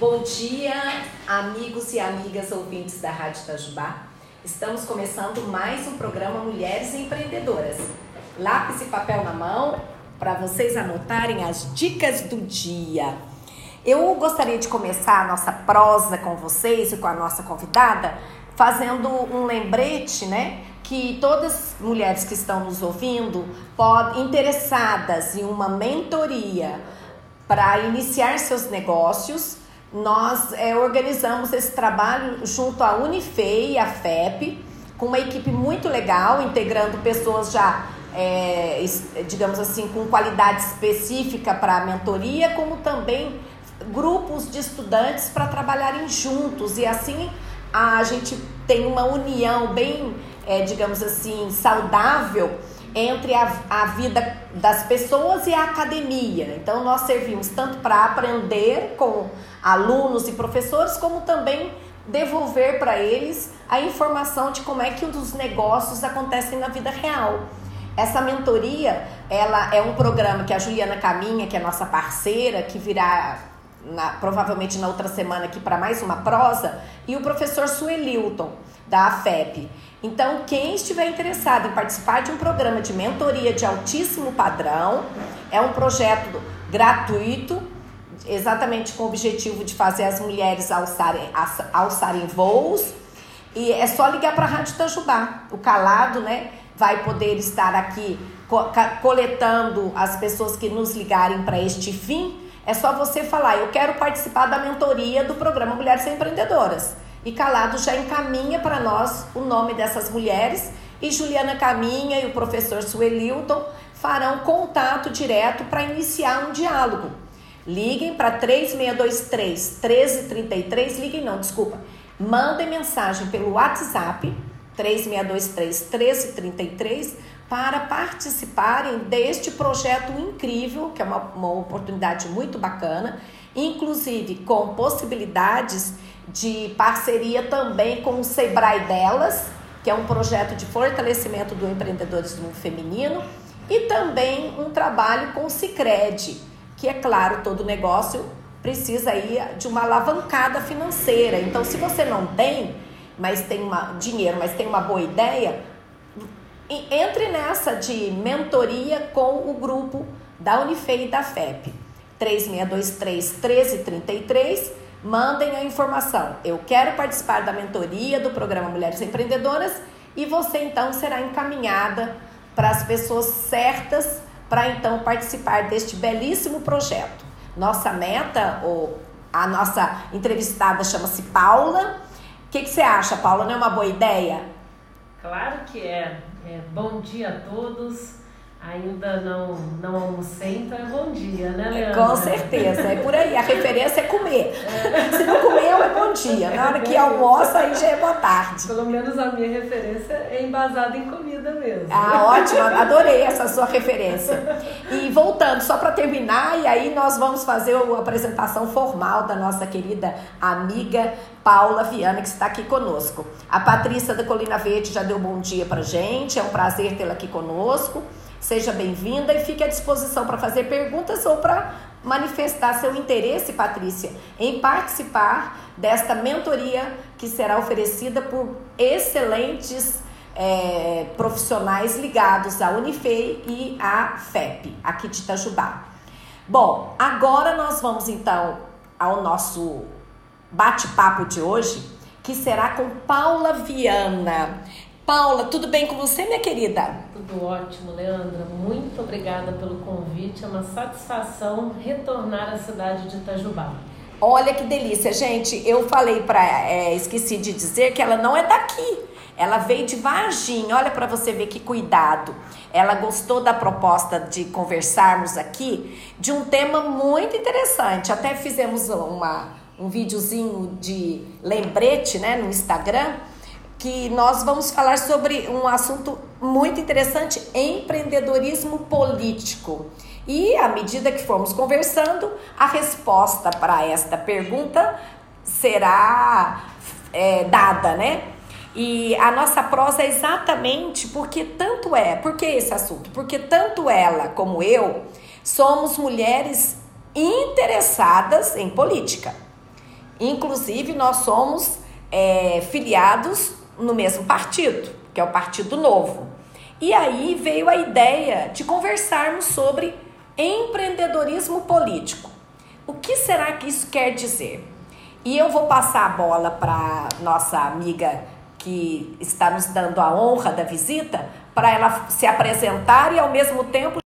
Bom dia, amigos e amigas ouvintes da Rádio Itajubá. Estamos começando mais um programa Mulheres Empreendedoras. Lápis e papel na mão para vocês anotarem as dicas do dia. Eu gostaria de começar a nossa prosa com vocês e com a nossa convidada fazendo um lembrete, né? Que todas as mulheres que estão nos ouvindo podem interessadas em uma mentoria para iniciar seus negócios nós é, organizamos esse trabalho junto à Unifei e à FEP, com uma equipe muito legal, integrando pessoas já, é, digamos assim, com qualidade específica para a mentoria, como também grupos de estudantes para trabalharem juntos. E assim a gente tem uma união bem, é, digamos assim, saudável entre a, a vida das pessoas e a academia. Então, nós servimos tanto para aprender com alunos e professores, como também devolver para eles a informação de como é que os negócios acontecem na vida real. Essa mentoria, ela é um programa que a Juliana Caminha, que é nossa parceira, que virá na, provavelmente na outra semana aqui para mais uma prosa, e o professor Suelilton, da AFEP. Então, quem estiver interessado em participar de um programa de mentoria de altíssimo padrão, é um projeto gratuito, exatamente com o objetivo de fazer as mulheres alçarem, alçarem voos. E é só ligar para a Rádio Itajubá. O calado, né, vai poder estar aqui coletando as pessoas que nos ligarem para este fim. É só você falar, eu quero participar da mentoria do programa Mulheres Empreendedoras. E Calado já encaminha para nós o nome dessas mulheres e Juliana Caminha e o professor Suelilton farão contato direto para iniciar um diálogo. Liguem para 3623 1333, liguem não, desculpa. Mandem mensagem pelo WhatsApp 3623 1333 para participarem deste projeto incrível, que é uma, uma oportunidade muito bacana, inclusive com possibilidades de parceria também com o Sebrae Delas, que é um projeto de fortalecimento do empreendedorismo feminino, e também um trabalho com o Cicred, que é claro, todo negócio precisa aí de uma alavancada financeira. Então, se você não tem, mas tem uma, dinheiro, mas tem uma boa ideia, entre nessa de mentoria com o grupo da Unifei e da FEP. 3623 1333 mandem a informação. Eu quero participar da mentoria do programa Mulheres Empreendedoras e você então será encaminhada para as pessoas certas para então participar deste belíssimo projeto. Nossa meta, ou a nossa entrevistada chama-se Paula. O que, que você acha, Paula? Não é uma boa ideia? Claro que é. é bom dia a todos. Ainda não, não almocei, então é bom dia, né, Leandra? Com certeza, é por aí. A referência é comer. É. Se não comeu, é bom dia. Na hora que almoça, aí já é boa tarde. Pelo menos a minha referência é embasada em comida mesmo. Ah, ótimo. Adorei essa sua referência. E voltando, só para terminar, e aí nós vamos fazer a apresentação formal da nossa querida amiga Paula Viana, que está aqui conosco. A Patrícia da Colina Verde já deu bom dia para gente, é um prazer tê-la aqui conosco. Seja bem-vinda e fique à disposição para fazer perguntas ou para manifestar seu interesse, Patrícia, em participar desta mentoria que será oferecida por excelentes é, profissionais ligados à Unifei e à FEP, aqui de Itajubá. Bom, agora nós vamos então ao nosso bate-papo de hoje, que será com Paula Viana. Paula, tudo bem com você, minha querida? Tudo ótimo, Leandra. Muito obrigada pelo convite. É uma satisfação retornar à cidade de Itajubá. Olha que delícia, gente. Eu falei para, é, esqueci de dizer que ela não é daqui. Ela veio de Varginha. Olha para você ver que cuidado. Ela gostou da proposta de conversarmos aqui de um tema muito interessante. Até fizemos uma, um videozinho de lembrete, né, no Instagram que nós vamos falar sobre um assunto muito interessante: empreendedorismo político. E à medida que formos conversando, a resposta para esta pergunta será é, dada, né? E a nossa prosa é exatamente porque tanto é, porque esse assunto? Porque tanto ela como eu somos mulheres interessadas em política. Inclusive, nós somos é, filiados no mesmo partido, que é o Partido Novo. E aí veio a ideia de conversarmos sobre empreendedorismo político. O que será que isso quer dizer? E eu vou passar a bola para nossa amiga que está nos dando a honra da visita, para ela se apresentar e ao mesmo tempo